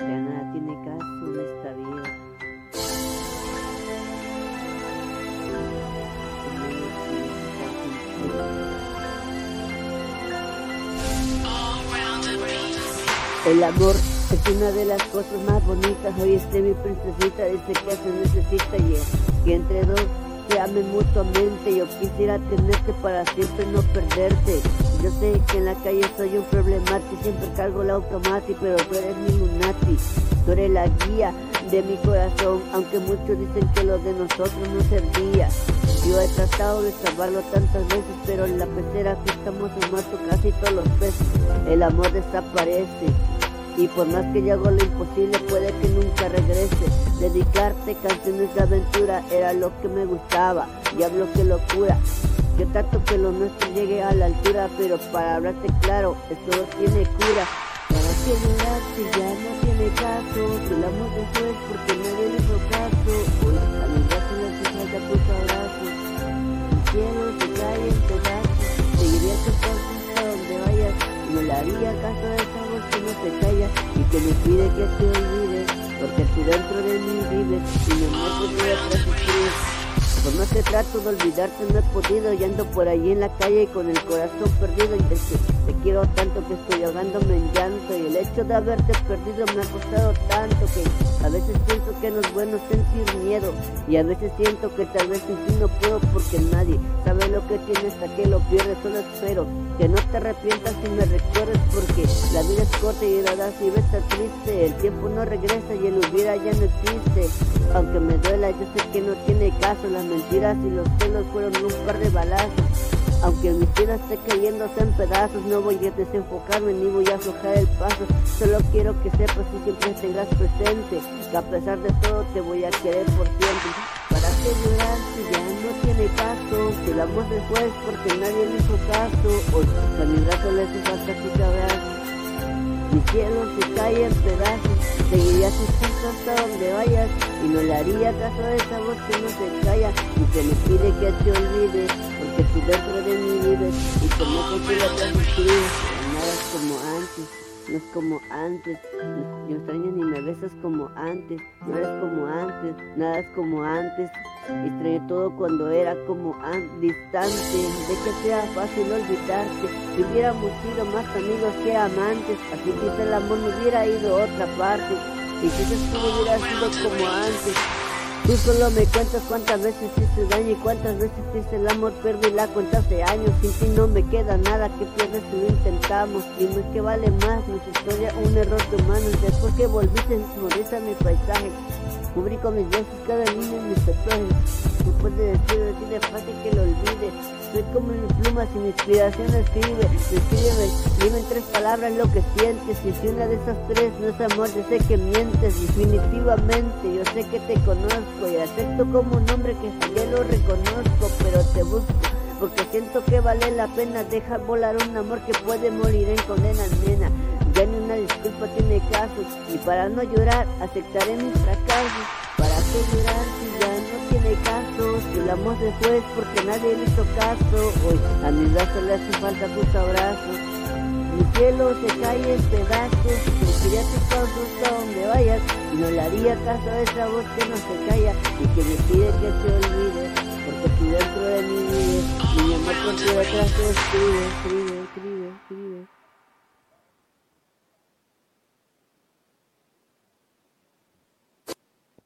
Ya nada tiene caso en esta vida. El amor es una de las cosas más bonitas, hoy este mi princesita, dice que este se necesita y es que entre dos se amen mutuamente. Yo quisiera tenerte para siempre no perderte. Yo sé que en la calle soy un problemático, siempre cargo la automática, pero tú eres mi lunati. Tú eres la guía de mi corazón, aunque muchos dicen que lo de nosotros no servía. Yo he tratado de salvarlo tantas veces, pero en la pecera que estamos muertos casi todos los peces. El amor desaparece. Y por más que yo hago lo imposible, puede que nunca Dedicarte canciones de aventura era lo que me gustaba. Diablo que locura. Yo trato que lo nuestro llegue a la altura, pero para hablarte claro, esto no tiene cura. ¿Para qué llorar si ya no tiene caso? Si el amor después porque nadie le hizo caso. Hoy a mi brazo le hace falta tus abrazos. Mi cielo se cae en pedazos. Seguiría tu hasta donde vayas. No le haría caso a esa voz que no se calla y que me pide que te olvides. Porque tú dentro de mí vives y no me podría resistir. Por más que trato de olvidarte no he podido Y ando por ahí en la calle con el corazón perdido Y te quiero tanto que estoy ahogándome en llanto Y el hecho de haberte perdido me ha costado tanto Que a veces pienso que no es bueno sentir miedo Y a veces siento que tal vez sin ti no puedo Porque nadie sabe lo que tienes hasta que lo pierdes Solo espero que no te arrepientas y me recuerdes Porque la vida es corta y nada si ves estar triste El tiempo no regresa y el hubiera ya no existe Aunque me duela yo sé que no tiene caso las mentiras y los celos fueron un par de balazos. Aunque mi vida esté cayéndose en pedazos, no voy a desenfocarme ni voy a aflojar el paso. Solo quiero que sepas y siempre tengas presente que a pesar de todo te voy a querer por siempre. ¿Para qué llorar si ya no tiene caso? Si el amor después porque nadie le hizo caso. Hoy a mi brazo le hace falta tus abrazos. Mi cielo se cae en pedazos, seguiría tus pasos hasta donde vayas y no le haría caso a esa voz que no se calla y que me pide que te olvides, porque tú dentro de mí vives y como que tú la nada es como antes. No es como antes, yo extraño ni me besas como antes, no eres como antes, nada es como antes. Extraño todo cuando era como distante, de que sea fácil olvidarte. Si hubiéramos sido más amigos que amantes, así quizá el amor no hubiera ido a otra parte. Y quizás tú hubieras sido como antes. Tú solo me cuentas cuántas veces hiciste daño y cuántas veces hice el amor, perdí la cuenta hace años. Sin ti no me queda nada que pierdes si lo intentamos. Dime que vale más nuestra historia, un error de humanos. Después que volviste, a mi paisaje. Cubrí con mis besos cada línea en mis tatuajes. No puedes decir así de fácil que lo olvide. Soy como mi pluma, sin inspiración escribe. Escríbeme, dime en tres palabras lo que sientes. Y si una de esas tres no es amor, yo sé que mientes. Definitivamente, yo sé que te conozco y acepto como un hombre que ya lo reconozco, pero te busco. Porque siento que vale la pena dejar volar un amor que puede morir en condena, nena. Ya ni una disculpa tiene caso y para no llorar aceptaré mis fracasos. ¿Para qué llorar si ya no tiene caso? Si fue es porque nadie le hizo caso. Hoy a mi brazo le hace falta tus abrazos. Mi cielo se cae en pedazos, quería tus pasos hasta donde vayas y no le haría caso a esa voz que no se calla y que me pide que te olvides, porque tú dentro de mí vives, mi amor ti atrás escribe, escribe, escribe, escribe.